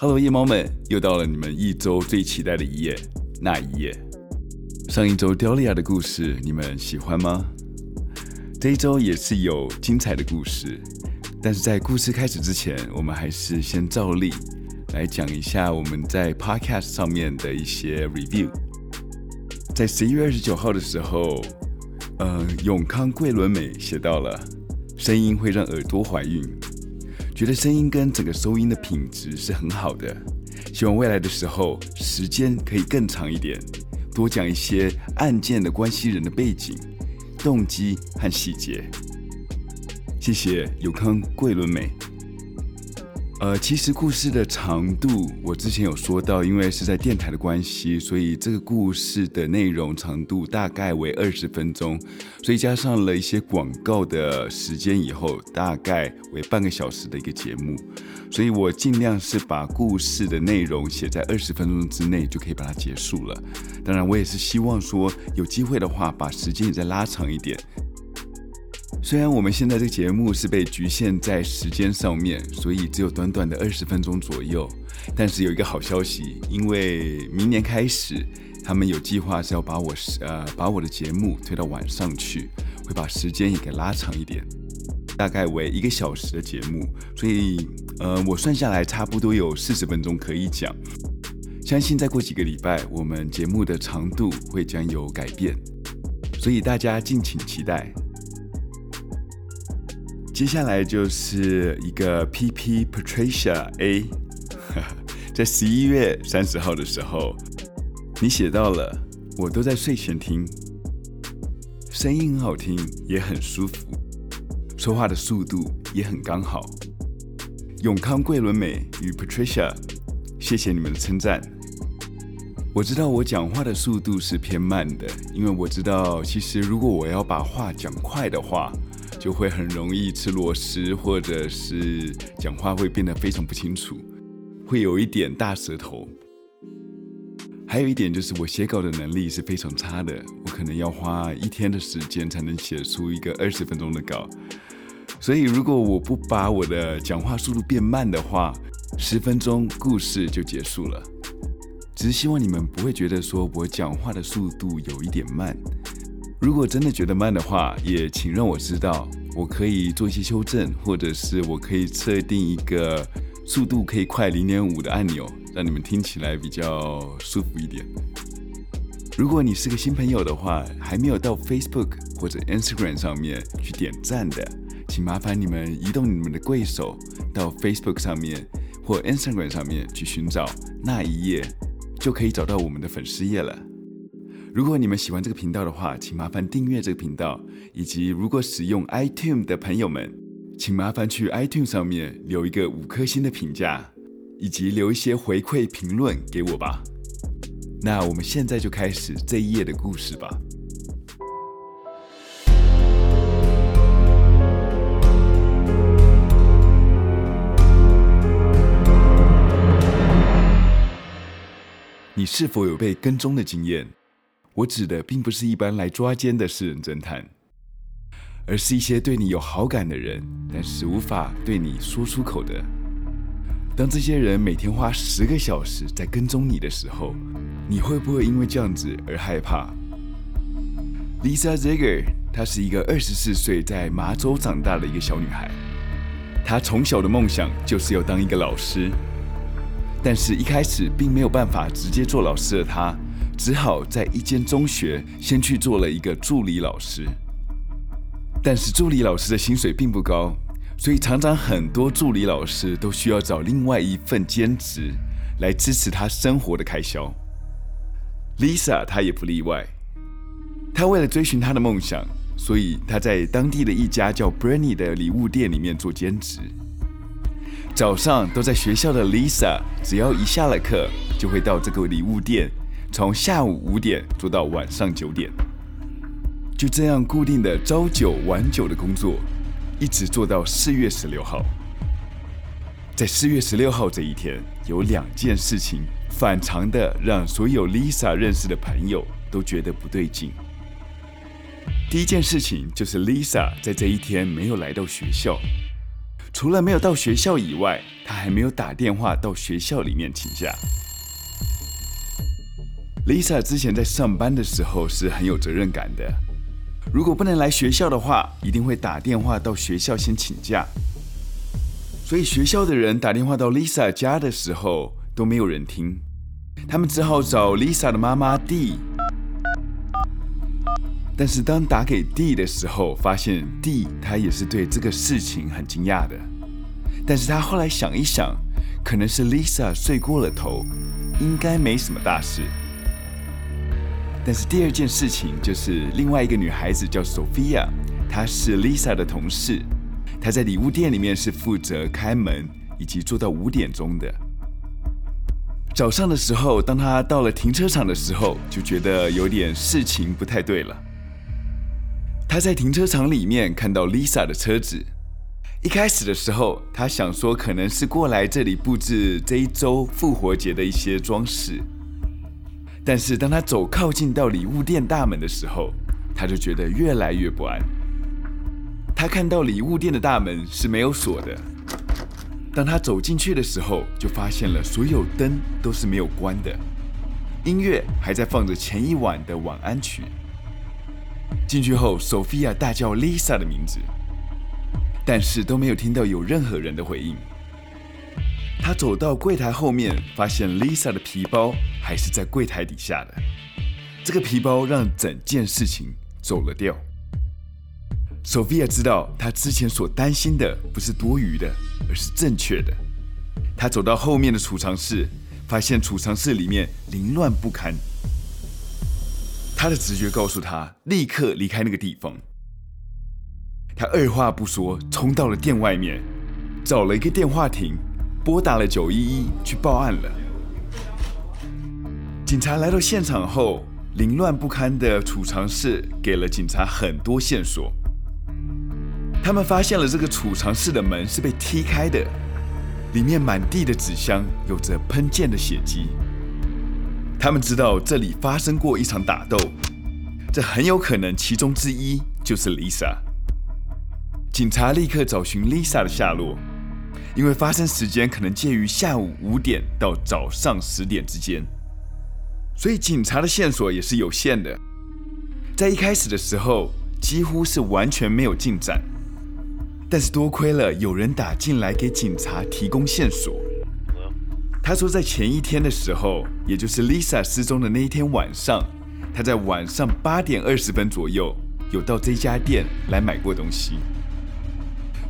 Hello，夜猫们，又到了你们一周最期待的一夜，那一夜。上一周雕利亚的故事，你们喜欢吗？这一周也是有精彩的故事，但是在故事开始之前，我们还是先照例来讲一下我们在 Podcast 上面的一些 review。在十一月二十九号的时候，呃，永康桂纶镁写到了，声音会让耳朵怀孕。觉得声音跟整个收音的品质是很好的，希望未来的时候时间可以更长一点，多讲一些案件的关系人的背景、动机和细节。谢谢永康桂纶镁。呃，其实故事的长度，我之前有说到，因为是在电台的关系，所以这个故事的内容长度大概为二十分钟，所以加上了一些广告的时间以后，大概为半个小时的一个节目，所以我尽量是把故事的内容写在二十分钟之内就可以把它结束了。当然，我也是希望说有机会的话，把时间也再拉长一点。虽然我们现在这个节目是被局限在时间上面，所以只有短短的二十分钟左右，但是有一个好消息，因为明年开始，他们有计划是要把我呃把我的节目推到晚上去，会把时间也给拉长一点，大概为一个小时的节目，所以呃我算下来差不多有四十分钟可以讲，相信再过几个礼拜，我们节目的长度会将有改变，所以大家敬请期待。接下来就是一个 PP Patricia A，在十一月三十号的时候，你写到了，我都在睡前听，声音很好听，也很舒服，说话的速度也很刚好。永康桂纶镁与 Patricia，谢谢你们的称赞。我知道我讲话的速度是偏慢的，因为我知道，其实如果我要把话讲快的话。就会很容易吃螺丝，或者是讲话会变得非常不清楚，会有一点大舌头。还有一点就是我写稿的能力是非常差的，我可能要花一天的时间才能写出一个二十分钟的稿。所以如果我不把我的讲话速度变慢的话，十分钟故事就结束了。只是希望你们不会觉得说我讲话的速度有一点慢。如果真的觉得慢的话，也请让我知道，我可以做一些修正，或者是我可以设定一个速度可以快零点五的按钮，让你们听起来比较舒服一点。如果你是个新朋友的话，还没有到 Facebook 或者 Instagram 上面去点赞的，请麻烦你们移动你们的贵手到 Facebook 上面或 Instagram 上面去寻找那一页，就可以找到我们的粉丝页了。如果你们喜欢这个频道的话，请麻烦订阅这个频道，以及如果使用 iTunes 的朋友们，请麻烦去 iTunes 上面留一个五颗星的评价，以及留一些回馈评论给我吧。那我们现在就开始这一页的故事吧。你是否有被跟踪的经验？我指的并不是一般来抓奸的私人侦探，而是一些对你有好感的人，但是无法对你说出口的。当这些人每天花十个小时在跟踪你的时候，你会不会因为这样子而害怕？Lisa Zeger，她是一个二十四岁在麻州长大的一个小女孩，她从小的梦想就是要当一个老师，但是一开始并没有办法直接做老师的她。只好在一间中学先去做了一个助理老师，但是助理老师的薪水并不高，所以常常很多助理老师都需要找另外一份兼职来支持他生活的开销。Lisa 她也不例外，她为了追寻她的梦想，所以她在当地的一家叫 Bernie 的礼物店里面做兼职。早上都在学校的 Lisa，只要一下了课，就会到这个礼物店。从下午五点做到晚上九点，就这样固定的朝九晚九的工作，一直做到四月十六号。在四月十六号这一天，有两件事情反常的让所有 Lisa 认识的朋友都觉得不对劲。第一件事情就是 Lisa 在这一天没有来到学校，除了没有到学校以外，她还没有打电话到学校里面请假。Lisa 之前在上班的时候是很有责任感的，如果不能来学校的话，一定会打电话到学校先请假。所以学校的人打电话到 Lisa 家的时候都没有人听，他们只好找 Lisa 的妈妈 D。但是当打给 D 的时候，发现 D 他也是对这个事情很惊讶的。但是他后来想一想，可能是 Lisa 睡过了头，应该没什么大事。但是第二件事情就是另外一个女孩子叫 Sophia，她是 Lisa 的同事。她在礼物店里面是负责开门以及做到五点钟的。早上的时候，当她到了停车场的时候，就觉得有点事情不太对了。她在停车场里面看到 Lisa 的车子。一开始的时候，他想说可能是过来这里布置这一周复活节的一些装饰。但是当他走靠近到礼物店大门的时候，他就觉得越来越不安。他看到礼物店的大门是没有锁的。当他走进去的时候，就发现了所有灯都是没有关的，音乐还在放着前一晚的晚安曲。进去后，Sophia 大叫 Lisa 的名字，但是都没有听到有任何人的回应。他走到柜台后面，发现 Lisa 的皮包还是在柜台底下的。这个皮包让整件事情走了调。Sophia 知道，她之前所担心的不是多余的，而是正确的。她走到后面的储藏室，发现储藏室里面凌乱不堪。她的直觉告诉她，立刻离开那个地方。她二话不说，冲到了店外面，找了一个电话亭，拨打了九一一去报案了。警察来到现场后，凌乱不堪的储藏室给了警察很多线索。他们发现了这个储藏室的门是被踢开的，里面满地的纸箱有着喷溅的血迹。他们知道这里发生过一场打斗，这很有可能其中之一就是 Lisa。警察立刻找寻 Lisa 的下落，因为发生时间可能介于下午五点到早上十点之间，所以警察的线索也是有限的。在一开始的时候，几乎是完全没有进展。但是多亏了有人打进来给警察提供线索。他说，在前一天的时候，也就是 Lisa 失踪的那一天晚上，他在晚上八点二十分左右有到这家店来买过东西。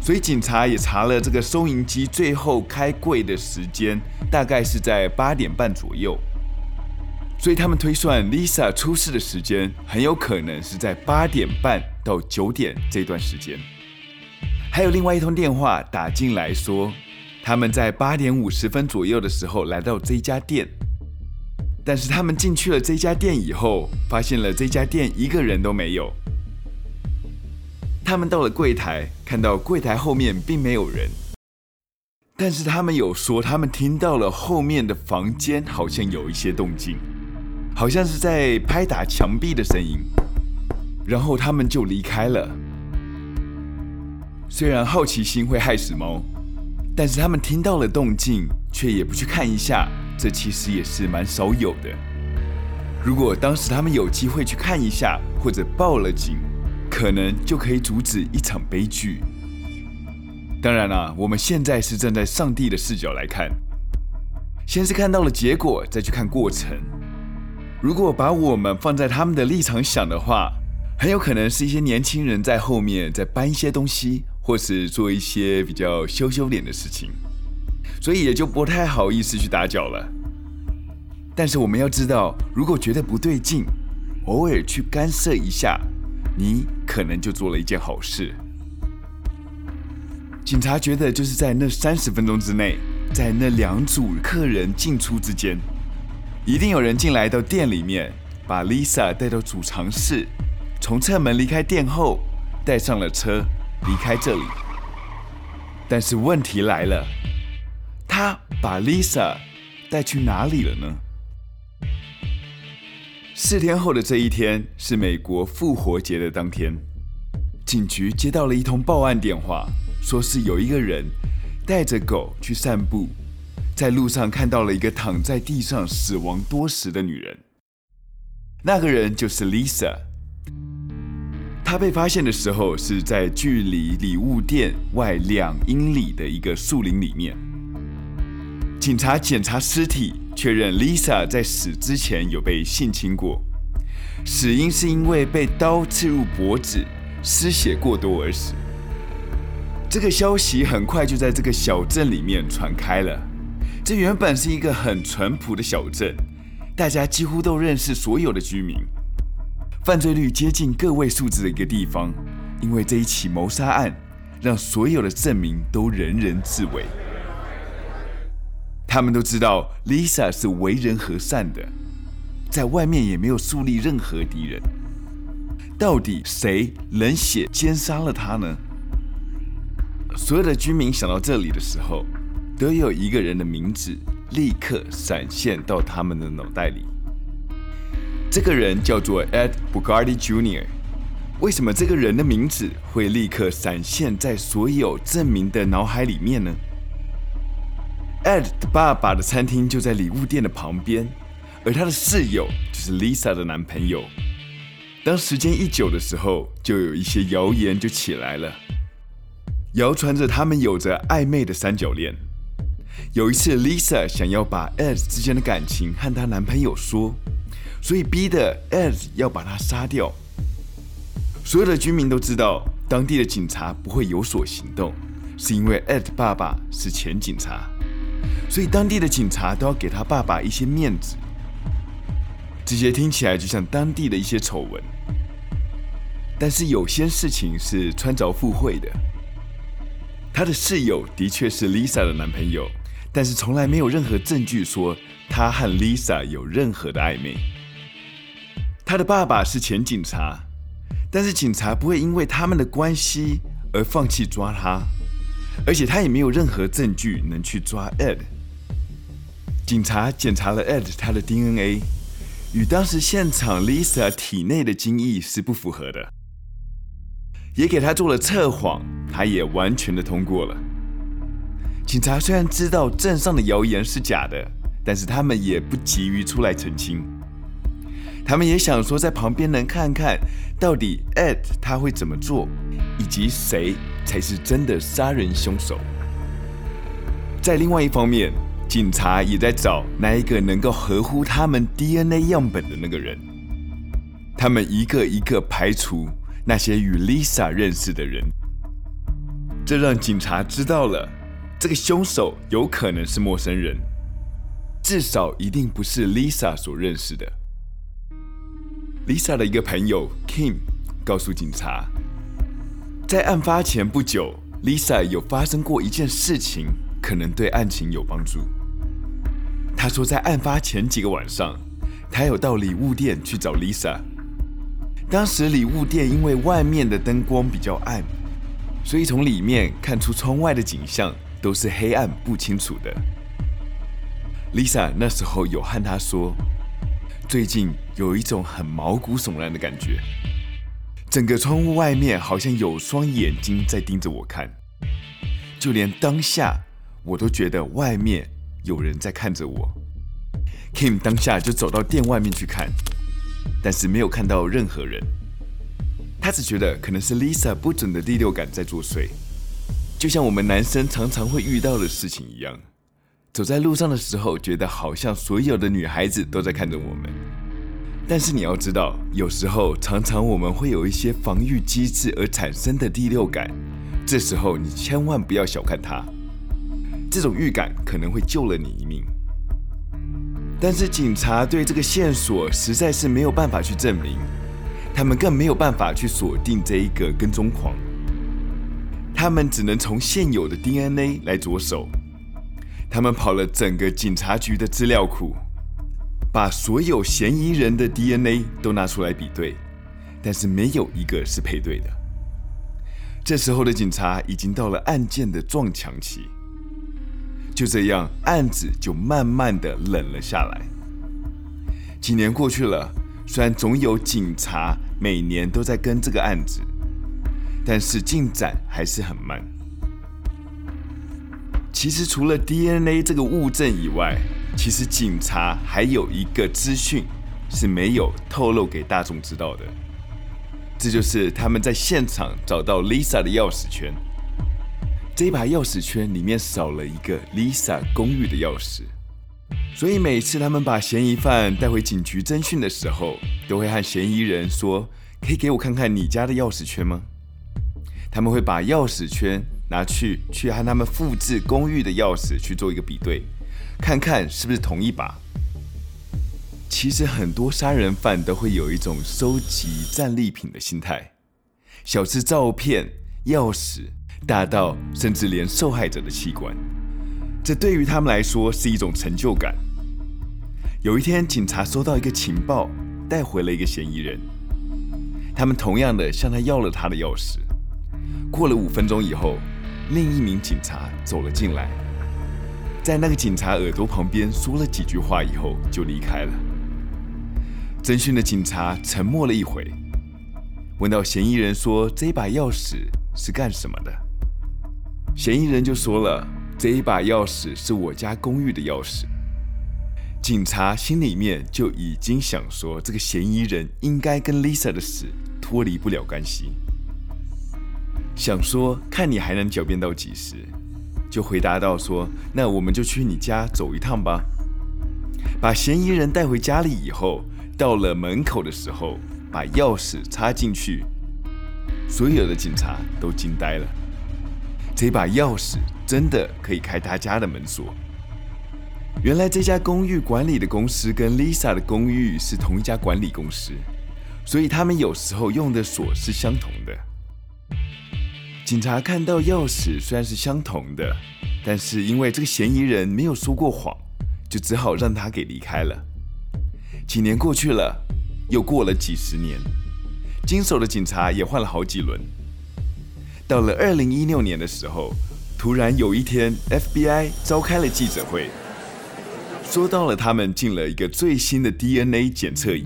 所以警察也查了这个收银机最后开柜的时间，大概是在八点半左右。所以他们推算 Lisa 出事的时间很有可能是在八点半到九点这段时间。还有另外一通电话打进来说，他们在八点五十分左右的时候来到这家店，但是他们进去了这家店以后，发现了这家店一个人都没有。他们到了柜台，看到柜台后面并没有人，但是他们有说他们听到了后面的房间好像有一些动静，好像是在拍打墙壁的声音，然后他们就离开了。虽然好奇心会害死猫，但是他们听到了动静，却也不去看一下，这其实也是蛮少有的。如果当时他们有机会去看一下，或者报了警，可能就可以阻止一场悲剧。当然啦，我们现在是站在上帝的视角来看，先是看到了结果，再去看过程。如果把我们放在他们的立场想的话，很有可能是一些年轻人在后面在搬一些东西。或是做一些比较羞羞脸的事情，所以也就不太好意思去打搅了。但是我们要知道，如果觉得不对劲，偶尔去干涉一下，你可能就做了一件好事。警察觉得就是在那三十分钟之内，在那两组客人进出之间，一定有人进来到店里面，把 Lisa 带到储藏室，从侧门离开店后，带上了车。离开这里，但是问题来了，他把 Lisa 带去哪里了呢？四天后的这一天是美国复活节的当天，警局接到了一通报案电话，说是有一个人带着狗去散步，在路上看到了一个躺在地上死亡多时的女人。那个人就是 Lisa。她被发现的时候是在距离礼物店外两英里的一个树林里面。警察检查尸体，确认 Lisa 在死之前有被性侵过，死因是因为被刀刺入脖子，失血过多而死。这个消息很快就在这个小镇里面传开了。这原本是一个很淳朴的小镇，大家几乎都认识所有的居民，犯罪率接近个位数字的一个地方。因为这一起谋杀案，让所有的镇民都人人自危。他们都知道 Lisa 是为人和善的，在外面也没有树立任何敌人。到底谁冷血奸杀了她呢？所有的居民想到这里的时候，都有一个人的名字立刻闪现到他们的脑袋里。这个人叫做 Ed Bugatti Jr. 为什么这个人的名字会立刻闪现在所有镇民的脑海里面呢？Ed 的爸爸的餐厅就在礼物店的旁边，而他的室友就是 Lisa 的男朋友。当时间一久的时候，就有一些谣言就起来了。谣传着他们有着暧昧的三角恋。有一次，Lisa 想要把 Ed 之间的感情和她男朋友说，所以逼得 Ed 要把他杀掉。所有的居民都知道，当地的警察不会有所行动，是因为 Ed 爸爸是前警察，所以当地的警察都要给他爸爸一些面子。这些听起来就像当地的一些丑闻，但是有些事情是穿凿附会的。他的室友的确是 Lisa 的男朋友，但是从来没有任何证据说他和 Lisa 有任何的暧昧。他的爸爸是前警察，但是警察不会因为他们的关系而放弃抓他，而且他也没有任何证据能去抓 Ed。警察检查了 Ed 他的 DNA，与当时现场 Lisa 体内的精液是不符合的。也给他做了测谎，他也完全的通过了。警察虽然知道镇上的谣言是假的，但是他们也不急于出来澄清。他们也想说，在旁边能看看到底 Ed 他会怎么做，以及谁才是真的杀人凶手。在另外一方面，警察也在找那一个能够合乎他们 DNA 样本的那个人。他们一个一个排除。那些与 Lisa 认识的人，这让警察知道了，这个凶手有可能是陌生人，至少一定不是 Lisa 所认识的。Lisa 的一个朋友 Kim 告诉警察，在案发前不久，Lisa 有发生过一件事情，可能对案情有帮助。他说，在案发前几个晚上，他有到礼物店去找 Lisa。当时礼物店因为外面的灯光比较暗，所以从里面看出窗外的景象都是黑暗不清楚的。Lisa 那时候有和他说，最近有一种很毛骨悚然的感觉，整个窗户外面好像有双眼睛在盯着我看，就连当下我都觉得外面有人在看着我。Kim 当下就走到店外面去看。但是没有看到任何人，他只觉得可能是 Lisa 不准的第六感在作祟，就像我们男生常常会遇到的事情一样。走在路上的时候，觉得好像所有的女孩子都在看着我们。但是你要知道，有时候常常我们会有一些防御机制而产生的第六感，这时候你千万不要小看它，这种预感可能会救了你一命。但是警察对这个线索实在是没有办法去证明，他们更没有办法去锁定这一个跟踪狂，他们只能从现有的 DNA 来着手。他们跑了整个警察局的资料库，把所有嫌疑人的 DNA 都拿出来比对，但是没有一个是配对的。这时候的警察已经到了案件的撞墙期。就这样，案子就慢慢的冷了下来。几年过去了，虽然总有警察每年都在跟这个案子，但是进展还是很慢。其实除了 DNA 这个物证以外，其实警察还有一个资讯是没有透露给大众知道的，这就是他们在现场找到 Lisa 的钥匙圈。这把钥匙圈里面少了一个 Lisa 公寓的钥匙，所以每次他们把嫌疑犯带回警局侦讯的时候，都会和嫌疑人说：“可以给我看看你家的钥匙圈吗？”他们会把钥匙圈拿去去和他们复制公寓的钥匙去做一个比对，看看是不是同一把。其实很多杀人犯都会有一种收集战利品的心态，小至照片、钥匙。大到甚至连受害者的器官，这对于他们来说是一种成就感。有一天，警察收到一个情报，带回了一个嫌疑人。他们同样的向他要了他的钥匙。过了五分钟以后，另一名警察走了进来，在那个警察耳朵旁边说了几句话以后就离开了。侦讯的警察沉默了一会，问到嫌疑人说：“这把钥匙是干什么的？”嫌疑人就说了：“这一把钥匙是我家公寓的钥匙。”警察心里面就已经想说，这个嫌疑人应该跟 Lisa 的死脱离不了干系。想说，看你还能狡辩到几时，就回答到说：“那我们就去你家走一趟吧。”把嫌疑人带回家里以后，到了门口的时候，把钥匙插进去，所有的警察都惊呆了。这把钥匙真的可以开他家的门锁。原来这家公寓管理的公司跟 Lisa 的公寓是同一家管理公司，所以他们有时候用的锁是相同的。警察看到钥匙虽然是相同的，但是因为这个嫌疑人没有说过谎，就只好让他给离开了。几年过去了，又过了几十年，经手的警察也换了好几轮。到了二零一六年的时候，突然有一天，FBI 召开了记者会，说到了他们进了一个最新的 DNA 检测仪，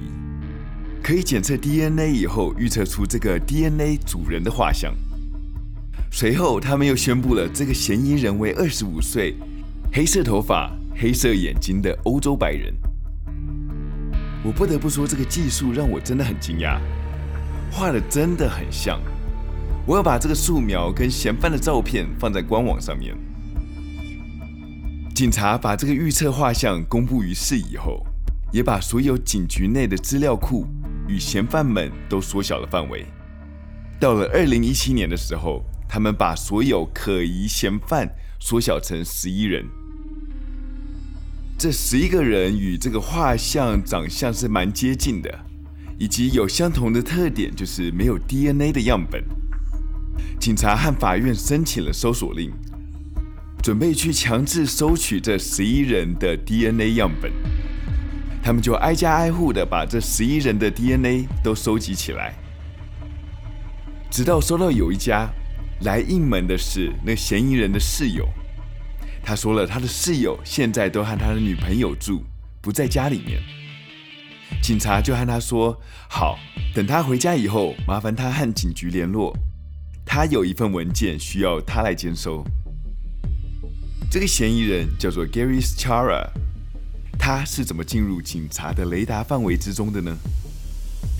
可以检测 DNA 以后预测出这个 DNA 主人的画像。随后，他们又宣布了这个嫌疑人为二十五岁、黑色头发、黑色眼睛的欧洲白人。我不得不说，这个技术让我真的很惊讶，画的真的很像。我要把这个素描跟嫌犯的照片放在官网上面。警察把这个预测画像公布于世以后，也把所有警局内的资料库与嫌犯们都缩小了范围。到了二零一七年的时候，他们把所有可疑嫌犯缩小成十一人。这十一个人与这个画像长相是蛮接近的，以及有相同的特点，就是没有 DNA 的样本。警察和法院申请了搜索令，准备去强制收取这十一人的 DNA 样本。他们就挨家挨户的把这十一人的 DNA 都收集起来，直到收到有一家来应门的是那嫌疑人的室友。他说了，他的室友现在都和他的女朋友住，不在家里面。警察就和他说：“好，等他回家以后，麻烦他和警局联络。”他有一份文件需要他来监收。这个嫌疑人叫做 Gary Schara，他是怎么进入警察的雷达范围之中的呢？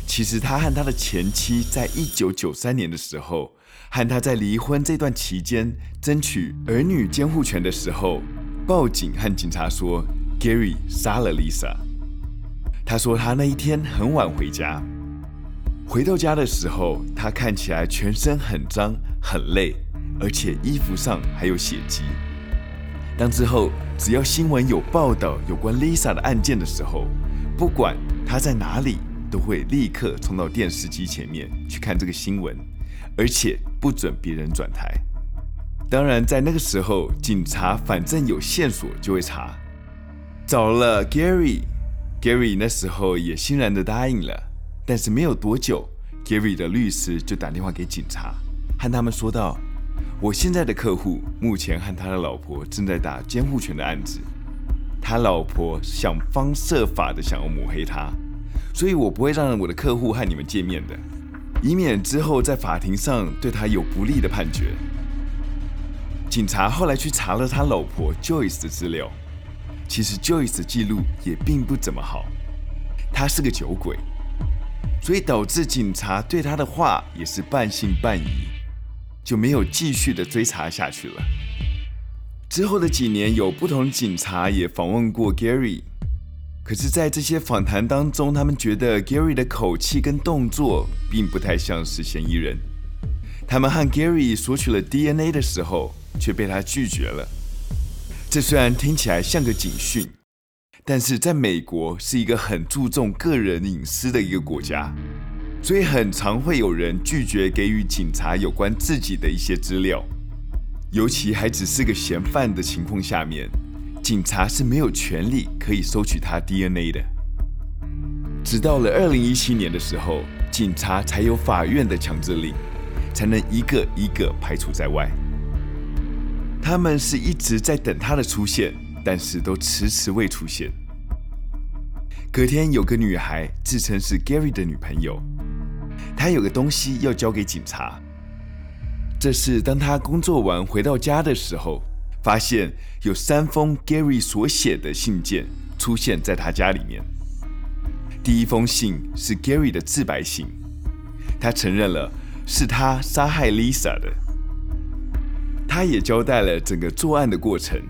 其实他和他的前妻在一九九三年的时候，和他在离婚这段期间争取儿女监护权的时候，报警和警察说 Gary 杀了 Lisa。他说他那一天很晚回家。回到家的时候，他看起来全身很脏、很累，而且衣服上还有血迹。当之后只要新闻有报道有关 Lisa 的案件的时候，不管他在哪里，都会立刻冲到电视机前面去看这个新闻，而且不准别人转台。当然，在那个时候，警察反正有线索就会查，找了 Gary，Gary 那时候也欣然的答应了。但是没有多久，Gary 的律师就打电话给警察，和他们说道：“我现在的客户目前和他的老婆正在打监护权的案子，他老婆想方设法的想要抹黑他，所以我不会让我的客户和你们见面的，以免之后在法庭上对他有不利的判决。”警察后来去查了他老婆 Joyce 的资料，其实 Joyce 的记录也并不怎么好，他是个酒鬼，所以导致警察对他的话也是半信半疑，就没有继续的追查下去了。之后的几年，有不同警察也访问过 Gary，可是，在这些访谈当中，他们觉得 Gary 的口气跟动作并不太像是嫌疑人。他们和 Gary 索取了 DNA 的时候，却被他拒绝了。这虽然听起来像个警讯，但是在美国是一个很注重个人隐私的一个国家，所以很常会有人拒绝给予警察有关自己的一些资料，尤其还只是个嫌犯的情况下面，警察是没有权利可以收取他 DNA 的。直到了二零一七年的时候，警察才有法院的强制令，才能一个一个排除在外。他们是一直在等他的出现，但是都迟迟未出现。隔天，有个女孩自称是 Gary 的女朋友，她有个东西要交给警察。这是当她工作完回到家的时候，发现有三封 Gary 所写的信件出现在他家里面。第一封信是 Gary 的自白信，他承认了是他杀害 Lisa 的。他也交代了整个作案的过程。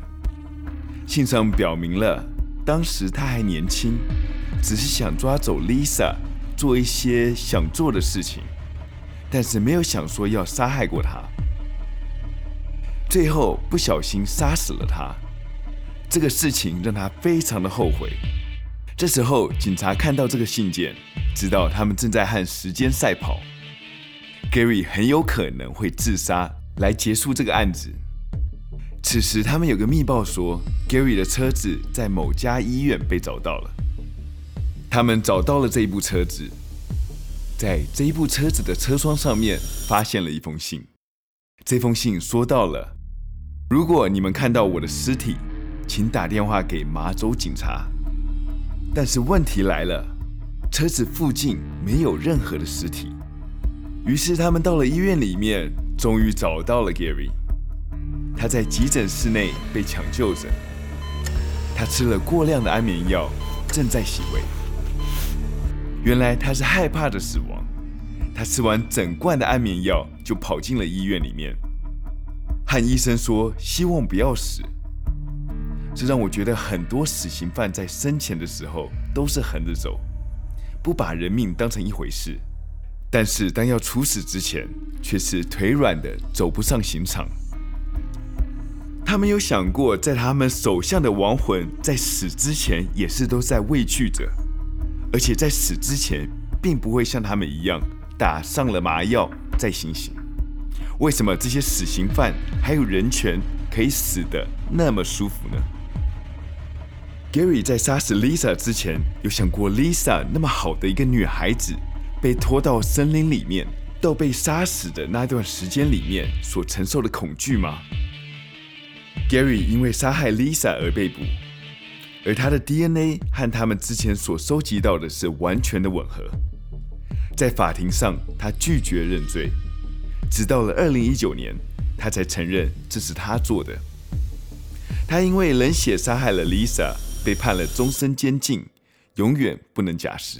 信上表明了，当时他还年轻，只是想抓走 Lisa，做一些想做的事情，但是没有想说要杀害过她。最后不小心杀死了他，这个事情让他非常的后悔。这时候警察看到这个信件，知道他们正在和时间赛跑，Gary 很有可能会自杀。来结束这个案子。此时，他们有个密报说，Gary 的车子在某家医院被找到了。他们找到了这一部车子，在这一部车子的车窗上面发现了一封信。这封信说到了：如果你们看到我的尸体，请打电话给麻州警察。但是问题来了，车子附近没有任何的尸体。于是他们到了医院里面。终于找到了 Gary，他在急诊室内被抢救着，他吃了过量的安眠药，正在洗胃。原来他是害怕的死亡，他吃完整罐的安眠药就跑进了医院里面，和医生说希望不要死。这让我觉得很多死刑犯在生前的时候都是横着走，不把人命当成一回事。但是，当要处死之前，却是腿软的走不上刑场。他们有想过，在他们手下的亡魂在死之前也是都在畏惧着，而且在死之前，并不会像他们一样打上了麻药再行刑。为什么这些死刑犯还有人权可以死的那么舒服呢？Gary 在杀死 Lisa 之前，有想过 Lisa 那么好的一个女孩子，被拖到森林里面，到被杀死的那段时间里面所承受的恐惧吗？Gary 因为杀害 Lisa 而被捕，而他的 DNA 和他们之前所收集到的是完全的吻合。在法庭上，他拒绝认罪，直到了二零一九年，他才承认这是他做的。他因为冷血杀害了 Lisa，被判了终身监禁，永远不能假释。